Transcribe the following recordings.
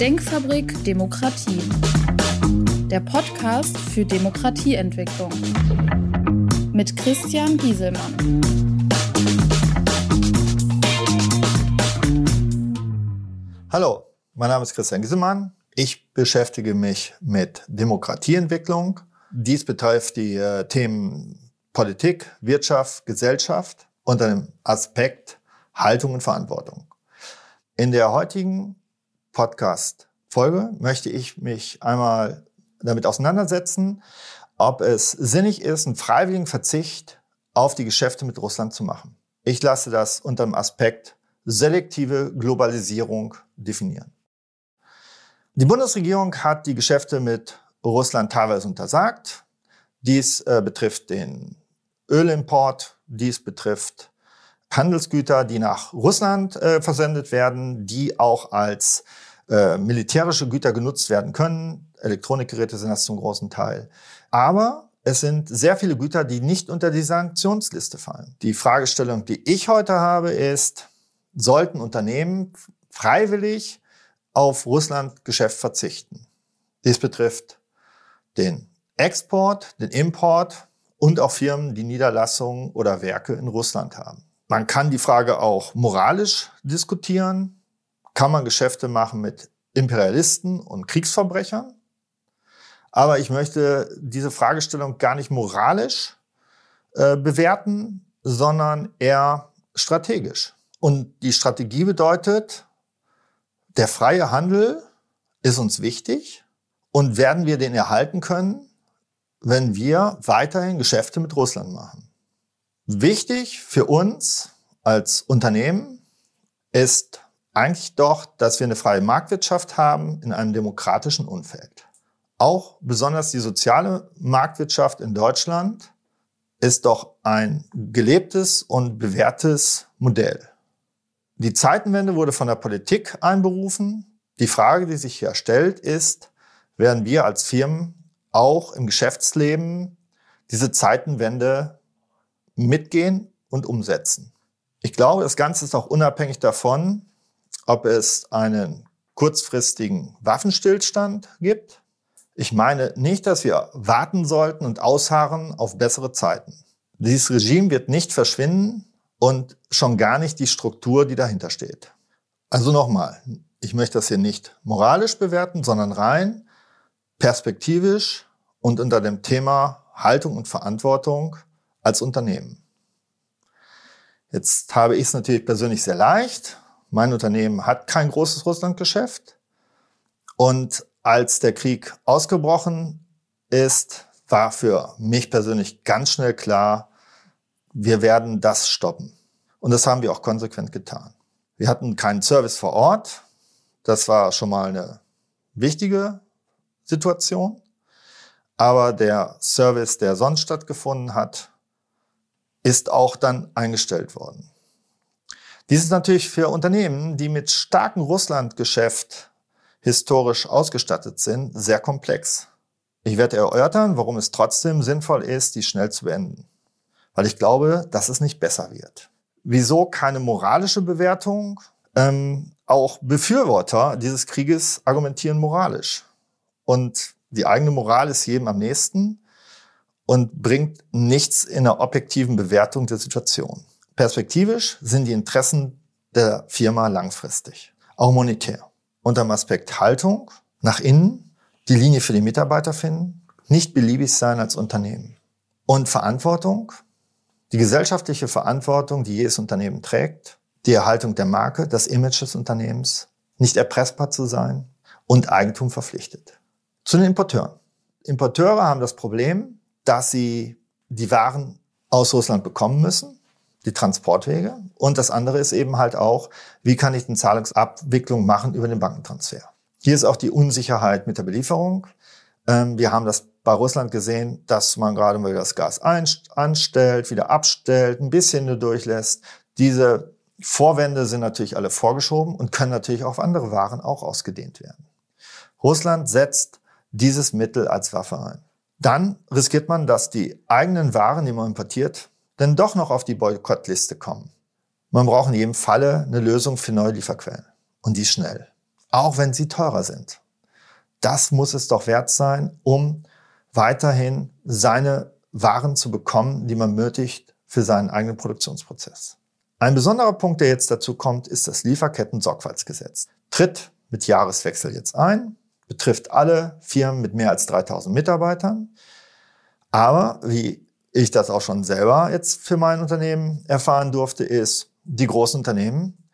Denkfabrik Demokratie. Der Podcast für Demokratieentwicklung. Mit Christian Gieselmann. Hallo, mein Name ist Christian Gieselmann. Ich beschäftige mich mit Demokratieentwicklung. Dies betrifft die äh, Themen Politik, Wirtschaft, Gesellschaft unter dem Aspekt Haltung und Verantwortung. In der heutigen Podcast-Folge möchte ich mich einmal damit auseinandersetzen, ob es sinnig ist, einen freiwilligen Verzicht auf die Geschäfte mit Russland zu machen. Ich lasse das unter dem Aspekt selektive Globalisierung definieren. Die Bundesregierung hat die Geschäfte mit Russland teilweise untersagt. Dies äh, betrifft den Ölimport, dies betrifft Handelsgüter, die nach Russland äh, versendet werden, die auch als äh, militärische Güter genutzt werden können. Elektronikgeräte sind das zum großen Teil. Aber es sind sehr viele Güter, die nicht unter die Sanktionsliste fallen. Die Fragestellung, die ich heute habe, ist, sollten Unternehmen freiwillig auf Russland-Geschäft verzichten? Dies betrifft den Export, den Import und auch Firmen, die Niederlassungen oder Werke in Russland haben. Man kann die Frage auch moralisch diskutieren. Kann man Geschäfte machen mit Imperialisten und Kriegsverbrechern? Aber ich möchte diese Fragestellung gar nicht moralisch äh, bewerten, sondern eher strategisch. Und die Strategie bedeutet, der freie Handel ist uns wichtig und werden wir den erhalten können, wenn wir weiterhin Geschäfte mit Russland machen. Wichtig für uns als Unternehmen ist eigentlich doch, dass wir eine freie Marktwirtschaft haben in einem demokratischen Umfeld. Auch besonders die soziale Marktwirtschaft in Deutschland ist doch ein gelebtes und bewährtes Modell. Die Zeitenwende wurde von der Politik einberufen. Die Frage, die sich hier stellt, ist, werden wir als Firmen auch im Geschäftsleben diese Zeitenwende mitgehen und umsetzen. Ich glaube, das Ganze ist auch unabhängig davon, ob es einen kurzfristigen Waffenstillstand gibt. Ich meine nicht, dass wir warten sollten und ausharren auf bessere Zeiten. Dieses Regime wird nicht verschwinden und schon gar nicht die Struktur, die dahinter steht. Also nochmal, ich möchte das hier nicht moralisch bewerten, sondern rein perspektivisch und unter dem Thema Haltung und Verantwortung als Unternehmen. Jetzt habe ich es natürlich persönlich sehr leicht. Mein Unternehmen hat kein großes Russlandgeschäft. Und als der Krieg ausgebrochen ist, war für mich persönlich ganz schnell klar, wir werden das stoppen. Und das haben wir auch konsequent getan. Wir hatten keinen Service vor Ort. Das war schon mal eine wichtige Situation. Aber der Service, der sonst stattgefunden hat, ist auch dann eingestellt worden. Dies ist natürlich für Unternehmen, die mit starkem Russlandgeschäft historisch ausgestattet sind, sehr komplex. Ich werde erörtern, warum es trotzdem sinnvoll ist, die schnell zu beenden. Weil ich glaube, dass es nicht besser wird. Wieso keine moralische Bewertung? Ähm, auch Befürworter dieses Krieges argumentieren moralisch. Und die eigene Moral ist jedem am nächsten und bringt nichts in der objektiven Bewertung der Situation. Perspektivisch sind die Interessen der Firma langfristig, auch monetär. Unter dem Aspekt Haltung nach innen, die Linie für die Mitarbeiter finden, nicht beliebig sein als Unternehmen. Und Verantwortung, die gesellschaftliche Verantwortung, die jedes Unternehmen trägt, die Erhaltung der Marke, das Image des Unternehmens, nicht erpressbar zu sein und Eigentum verpflichtet. Zu den Importeuren. Importeure haben das Problem, dass sie die Waren aus Russland bekommen müssen, die Transportwege. Und das andere ist eben halt auch, wie kann ich eine Zahlungsabwicklung machen über den Bankentransfer. Hier ist auch die Unsicherheit mit der Belieferung. Ähm, wir haben das bei Russland gesehen, dass man gerade mal das Gas anstellt, wieder abstellt, ein bisschen nur durchlässt. Diese Vorwände sind natürlich alle vorgeschoben und können natürlich auf andere Waren auch ausgedehnt werden. Russland setzt dieses Mittel als Waffe ein dann riskiert man, dass die eigenen Waren, die man importiert, dann doch noch auf die Boykottliste kommen. Man braucht in jedem Falle eine Lösung für neue Lieferquellen. Und die schnell. auch wenn sie teurer sind. Das muss es doch wert sein, um weiterhin seine Waren zu bekommen, die man nötigt für seinen eigenen Produktionsprozess. Ein besonderer Punkt, der jetzt dazu kommt, ist das Lieferketten-Sorgfaltsgesetz. Tritt mit Jahreswechsel jetzt ein, betrifft alle Firmen mit mehr als 3000 Mitarbeitern. Aber wie ich das auch schon selber jetzt für mein Unternehmen erfahren durfte, ist, die großen Unternehmen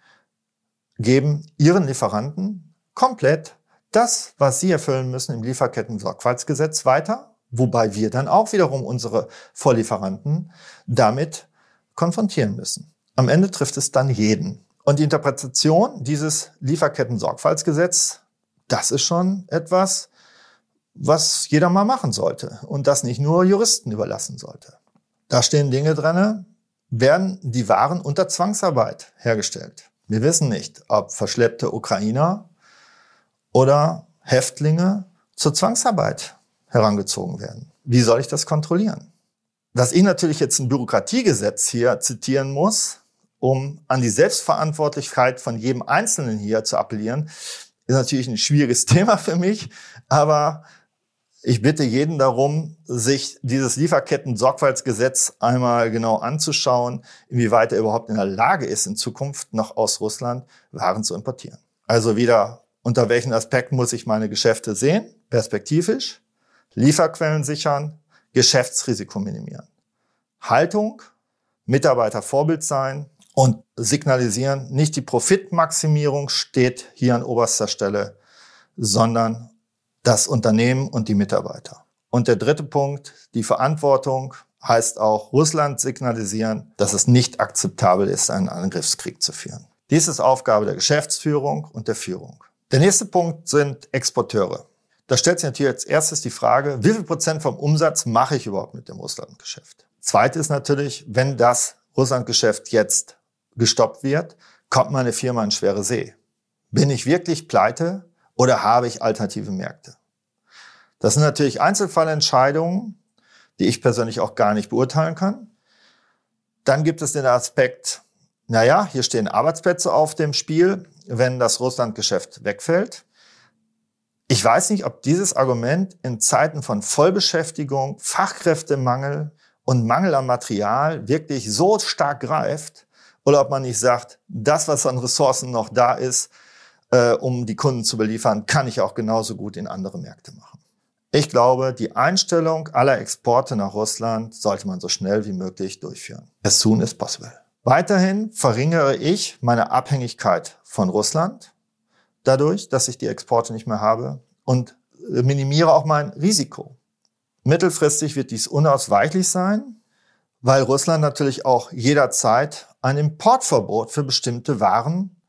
geben ihren Lieferanten komplett das, was sie erfüllen müssen im Lieferketten-Sorgfaltsgesetz weiter, wobei wir dann auch wiederum unsere Vorlieferanten damit konfrontieren müssen. Am Ende trifft es dann jeden. Und die Interpretation dieses Lieferketten-Sorgfaltsgesetz, das ist schon etwas, was jeder mal machen sollte und das nicht nur Juristen überlassen sollte. Da stehen Dinge drin, werden die Waren unter Zwangsarbeit hergestellt. Wir wissen nicht, ob verschleppte Ukrainer oder Häftlinge zur Zwangsarbeit herangezogen werden. Wie soll ich das kontrollieren? Dass ich natürlich jetzt ein Bürokratiegesetz hier zitieren muss, um an die Selbstverantwortlichkeit von jedem Einzelnen hier zu appellieren, ist natürlich ein schwieriges Thema für mich, aber ich bitte jeden darum, sich dieses Lieferketten-Sorgfaltsgesetz einmal genau anzuschauen, inwieweit er überhaupt in der Lage ist, in Zukunft noch aus Russland Waren zu importieren. Also wieder, unter welchen Aspekten muss ich meine Geschäfte sehen? Perspektivisch, Lieferquellen sichern, Geschäftsrisiko minimieren. Haltung, Mitarbeiter Vorbild sein und signalisieren, nicht die Profitmaximierung steht hier an oberster Stelle, sondern das Unternehmen und die Mitarbeiter. Und der dritte Punkt, die Verantwortung heißt auch Russland signalisieren, dass es nicht akzeptabel ist, einen Angriffskrieg zu führen. Dies ist Aufgabe der Geschäftsführung und der Führung. Der nächste Punkt sind Exporteure. Da stellt sich natürlich als erstes die Frage, wie viel Prozent vom Umsatz mache ich überhaupt mit dem Russlandgeschäft? Zweite ist natürlich, wenn das Russlandgeschäft jetzt gestoppt wird, kommt meine Firma in schwere See. Bin ich wirklich pleite oder habe ich alternative Märkte? Das sind natürlich Einzelfallentscheidungen, die ich persönlich auch gar nicht beurteilen kann. Dann gibt es den Aspekt, naja, hier stehen Arbeitsplätze auf dem Spiel, wenn das Russlandgeschäft wegfällt. Ich weiß nicht, ob dieses Argument in Zeiten von Vollbeschäftigung, Fachkräftemangel und Mangel an Material wirklich so stark greift oder ob man nicht sagt, das, was an Ressourcen noch da ist, äh, um die Kunden zu beliefern, kann ich auch genauso gut in andere Märkte machen. Ich glaube, die Einstellung aller Exporte nach Russland sollte man so schnell wie möglich durchführen. As soon as possible. Weiterhin verringere ich meine Abhängigkeit von Russland dadurch, dass ich die Exporte nicht mehr habe und minimiere auch mein Risiko. Mittelfristig wird dies unausweichlich sein, weil Russland natürlich auch jederzeit ein Importverbot für bestimmte Waren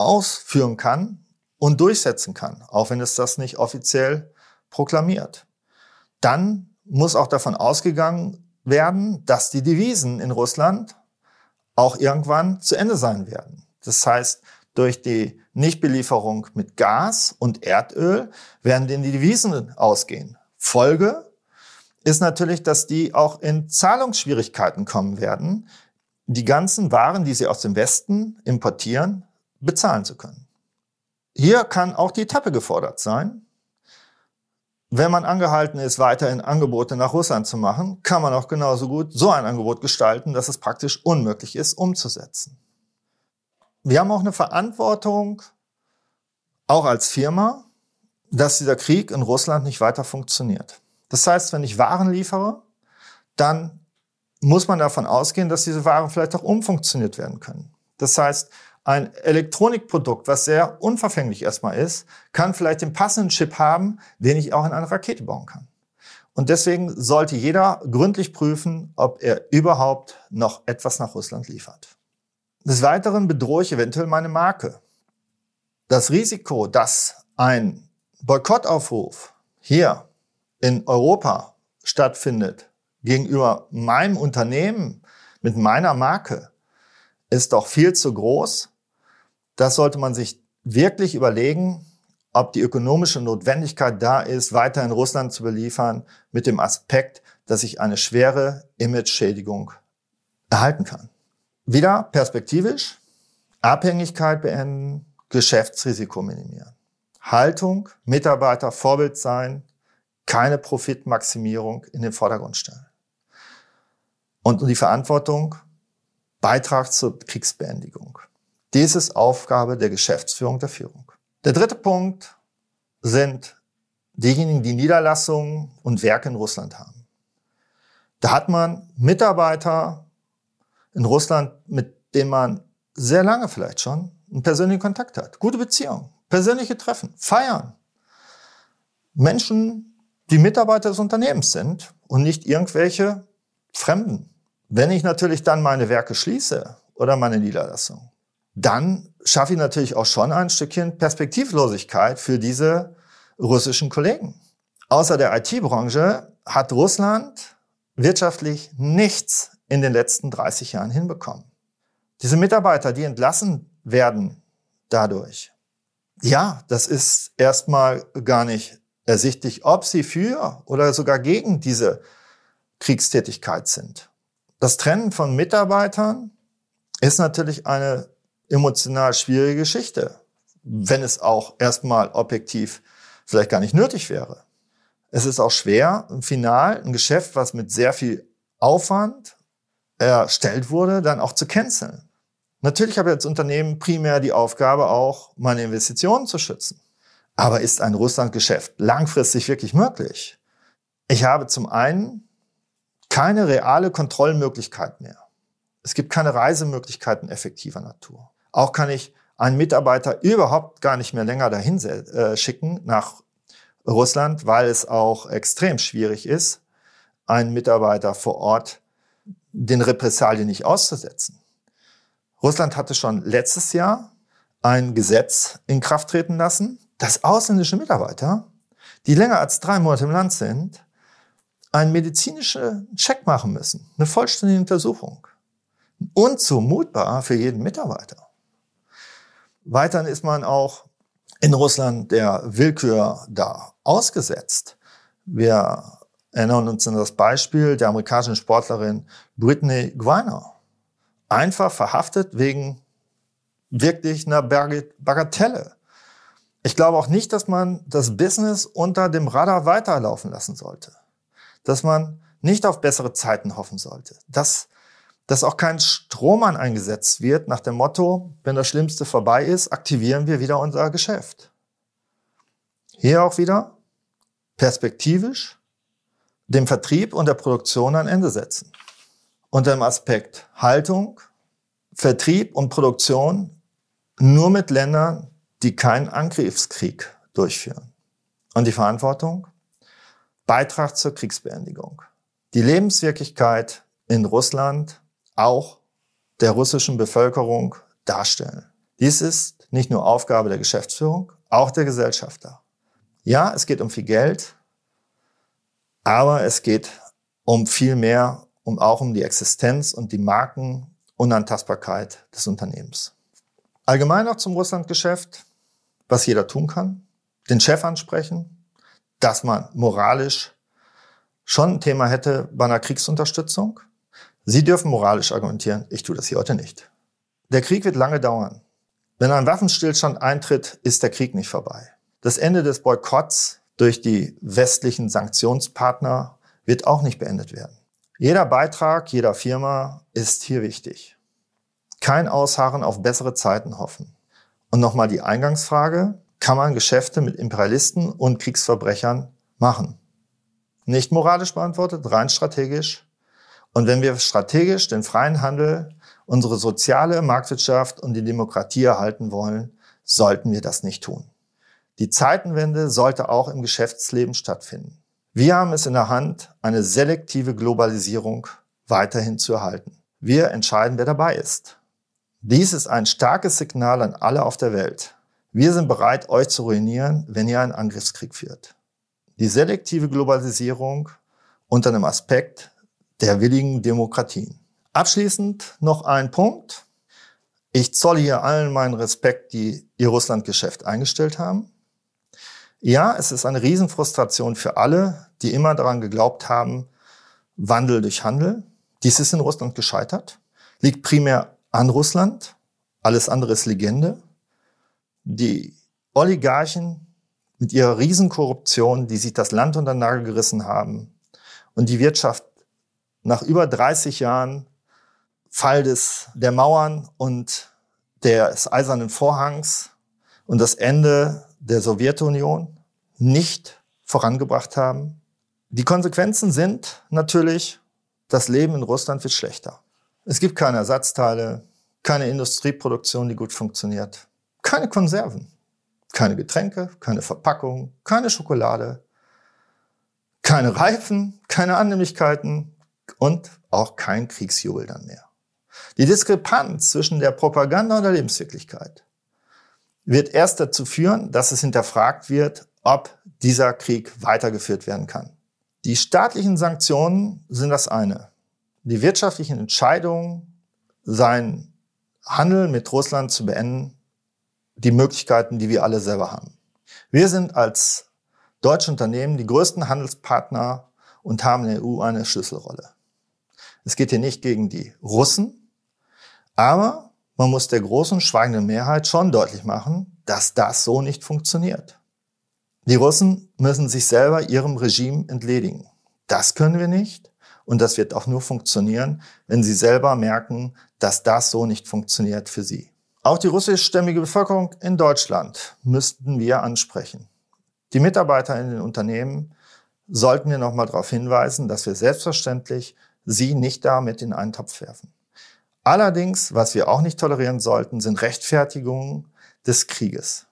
ausführen kann und durchsetzen kann, auch wenn es das nicht offiziell proklamiert. Dann muss auch davon ausgegangen werden, dass die Devisen in Russland auch irgendwann zu Ende sein werden. Das heißt, durch die Nichtbelieferung mit Gas und Erdöl werden denen die Devisen ausgehen. Folge ist natürlich, dass die auch in Zahlungsschwierigkeiten kommen werden, die ganzen Waren, die sie aus dem Westen importieren, bezahlen zu können. Hier kann auch die Etappe gefordert sein. Wenn man angehalten ist, weiterhin Angebote nach Russland zu machen, kann man auch genauso gut so ein Angebot gestalten, dass es praktisch unmöglich ist, umzusetzen. Wir haben auch eine Verantwortung, auch als Firma, dass dieser Krieg in Russland nicht weiter funktioniert. Das heißt, wenn ich Waren liefere, dann muss man davon ausgehen, dass diese Waren vielleicht auch umfunktioniert werden können. Das heißt, ein Elektronikprodukt, was sehr unverfänglich erstmal ist, kann vielleicht den passenden Chip haben, den ich auch in eine Rakete bauen kann. Und deswegen sollte jeder gründlich prüfen, ob er überhaupt noch etwas nach Russland liefert. Des Weiteren bedrohe ich eventuell meine Marke. Das Risiko, dass ein Boykottaufruf hier in Europa stattfindet gegenüber meinem Unternehmen mit meiner Marke, ist doch viel zu groß. Das sollte man sich wirklich überlegen, ob die ökonomische Notwendigkeit da ist, weiter in Russland zu beliefern, mit dem Aspekt, dass ich eine schwere Image-Schädigung erhalten kann. Wieder perspektivisch, Abhängigkeit beenden, Geschäftsrisiko minimieren. Haltung, Mitarbeiter Vorbild sein, keine Profitmaximierung in den Vordergrund stellen. Und die Verantwortung, Beitrag zur Kriegsbeendigung. Dies ist Aufgabe der Geschäftsführung der Führung. Der dritte Punkt sind diejenigen, die Niederlassungen und Werke in Russland haben. Da hat man Mitarbeiter in Russland, mit denen man sehr lange vielleicht schon einen persönlichen Kontakt hat. Gute Beziehung, persönliche Treffen, feiern. Menschen, die Mitarbeiter des Unternehmens sind und nicht irgendwelche Fremden. Wenn ich natürlich dann meine Werke schließe oder meine Niederlassung, dann schaffe ich natürlich auch schon ein Stückchen Perspektivlosigkeit für diese russischen Kollegen. Außer der IT-Branche hat Russland wirtschaftlich nichts in den letzten 30 Jahren hinbekommen. Diese Mitarbeiter, die entlassen werden dadurch, ja, das ist erstmal gar nicht ersichtlich, ob sie für oder sogar gegen diese Kriegstätigkeit sind. Das Trennen von Mitarbeitern ist natürlich eine emotional schwierige Geschichte, wenn es auch erstmal objektiv vielleicht gar nicht nötig wäre. Es ist auch schwer, im Final ein Geschäft, was mit sehr viel Aufwand erstellt wurde, dann auch zu canceln. Natürlich habe ich als Unternehmen primär die Aufgabe, auch meine Investitionen zu schützen. Aber ist ein Russlandgeschäft langfristig wirklich möglich? Ich habe zum einen keine reale Kontrollmöglichkeit mehr. Es gibt keine Reisemöglichkeiten effektiver Natur. Auch kann ich einen Mitarbeiter überhaupt gar nicht mehr länger dahin äh, schicken nach Russland, weil es auch extrem schwierig ist, einen Mitarbeiter vor Ort den Repressalien nicht auszusetzen. Russland hatte schon letztes Jahr ein Gesetz in Kraft treten lassen, dass ausländische Mitarbeiter, die länger als drei Monate im Land sind, einen medizinischen Check machen müssen, eine vollständige Untersuchung. Unzumutbar für jeden Mitarbeiter. Weiterhin ist man auch in Russland der Willkür da ausgesetzt. Wir erinnern uns an das Beispiel der amerikanischen Sportlerin Britney Griner. Einfach verhaftet wegen wirklich einer Bagatelle. Ich glaube auch nicht, dass man das Business unter dem Radar weiterlaufen lassen sollte. Dass man nicht auf bessere Zeiten hoffen sollte. Dass dass auch kein Strohmann eingesetzt wird nach dem Motto, wenn das Schlimmste vorbei ist, aktivieren wir wieder unser Geschäft. Hier auch wieder perspektivisch dem Vertrieb und der Produktion ein Ende setzen. Unter dem Aspekt Haltung, Vertrieb und Produktion nur mit Ländern, die keinen Angriffskrieg durchführen. Und die Verantwortung? Beitrag zur Kriegsbeendigung. Die Lebenswirklichkeit in Russland auch der russischen Bevölkerung darstellen. Dies ist nicht nur Aufgabe der Geschäftsführung, auch der Gesellschafter. Ja, es geht um viel Geld, aber es geht um viel mehr, um auch um die Existenz und die Markenunantastbarkeit des Unternehmens. Allgemein auch zum Russlandgeschäft, was jeder tun kann, den Chef ansprechen, dass man moralisch schon ein Thema hätte bei einer Kriegsunterstützung, Sie dürfen moralisch argumentieren, ich tue das hier heute nicht. Der Krieg wird lange dauern. Wenn ein Waffenstillstand eintritt, ist der Krieg nicht vorbei. Das Ende des Boykotts durch die westlichen Sanktionspartner wird auch nicht beendet werden. Jeder Beitrag jeder Firma ist hier wichtig. Kein Ausharren auf bessere Zeiten hoffen. Und nochmal die Eingangsfrage, kann man Geschäfte mit Imperialisten und Kriegsverbrechern machen? Nicht moralisch beantwortet, rein strategisch. Und wenn wir strategisch den freien Handel, unsere soziale Marktwirtschaft und die Demokratie erhalten wollen, sollten wir das nicht tun. Die Zeitenwende sollte auch im Geschäftsleben stattfinden. Wir haben es in der Hand, eine selektive Globalisierung weiterhin zu erhalten. Wir entscheiden, wer dabei ist. Dies ist ein starkes Signal an alle auf der Welt. Wir sind bereit, euch zu ruinieren, wenn ihr einen Angriffskrieg führt. Die selektive Globalisierung unter einem Aspekt der willigen Demokratien. Abschließend noch ein Punkt. Ich zolle hier allen meinen Respekt, die ihr Russlandgeschäft eingestellt haben. Ja, es ist eine Riesenfrustration für alle, die immer daran geglaubt haben, Wandel durch Handel. Dies ist in Russland gescheitert, liegt primär an Russland. Alles andere ist Legende. Die Oligarchen mit ihrer Riesenkorruption, die sich das Land unter den Nagel gerissen haben und die Wirtschaft nach über 30 Jahren Fall des, der Mauern und des Eisernen Vorhangs und das Ende der Sowjetunion nicht vorangebracht haben. Die Konsequenzen sind natürlich, das Leben in Russland wird schlechter. Es gibt keine Ersatzteile, keine Industrieproduktion, die gut funktioniert, keine Konserven, keine Getränke, keine Verpackung, keine Schokolade, keine Reifen, keine Annehmlichkeiten und auch kein Kriegsjubel dann mehr. Die Diskrepanz zwischen der Propaganda und der Lebenswirklichkeit wird erst dazu führen, dass es hinterfragt wird, ob dieser Krieg weitergeführt werden kann. Die staatlichen Sanktionen sind das eine. Die wirtschaftlichen Entscheidungen, sein Handel mit Russland zu beenden, die Möglichkeiten, die wir alle selber haben. Wir sind als deutsche Unternehmen die größten Handelspartner und haben in der EU eine Schlüsselrolle. Es geht hier nicht gegen die Russen, aber man muss der großen schweigenden Mehrheit schon deutlich machen, dass das so nicht funktioniert. Die Russen müssen sich selber ihrem Regime entledigen. Das können wir nicht. Und das wird auch nur funktionieren, wenn sie selber merken, dass das so nicht funktioniert für sie. Auch die russischstämmige Bevölkerung in Deutschland müssten wir ansprechen. Die Mitarbeiter in den Unternehmen sollten wir nochmal darauf hinweisen, dass wir selbstverständlich sie nicht damit in einen Topf werfen. Allerdings, was wir auch nicht tolerieren sollten, sind Rechtfertigungen des Krieges.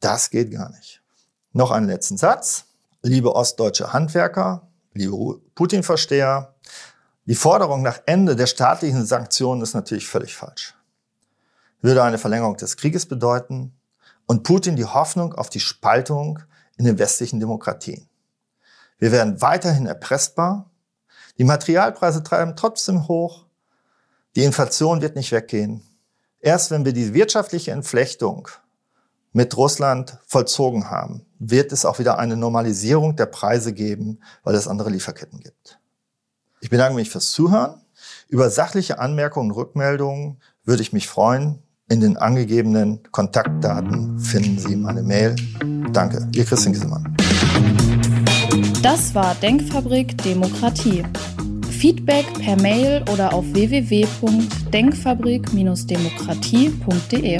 Das geht gar nicht. Noch einen letzten Satz. Liebe ostdeutsche Handwerker, liebe Putin-Versteher, die Forderung nach Ende der staatlichen Sanktionen ist natürlich völlig falsch würde eine Verlängerung des Krieges bedeuten und Putin die Hoffnung auf die Spaltung in den westlichen Demokratien. Wir werden weiterhin erpressbar, die Materialpreise treiben trotzdem hoch, die Inflation wird nicht weggehen. Erst wenn wir die wirtschaftliche Entflechtung mit Russland vollzogen haben, wird es auch wieder eine Normalisierung der Preise geben, weil es andere Lieferketten gibt. Ich bedanke mich fürs Zuhören. Über sachliche Anmerkungen und Rückmeldungen würde ich mich freuen. In den angegebenen Kontaktdaten finden Sie meine Mail. Danke, Ihr Christian Giesemann. Das war Denkfabrik Demokratie. Feedback per Mail oder auf www.denkfabrik-demokratie.de.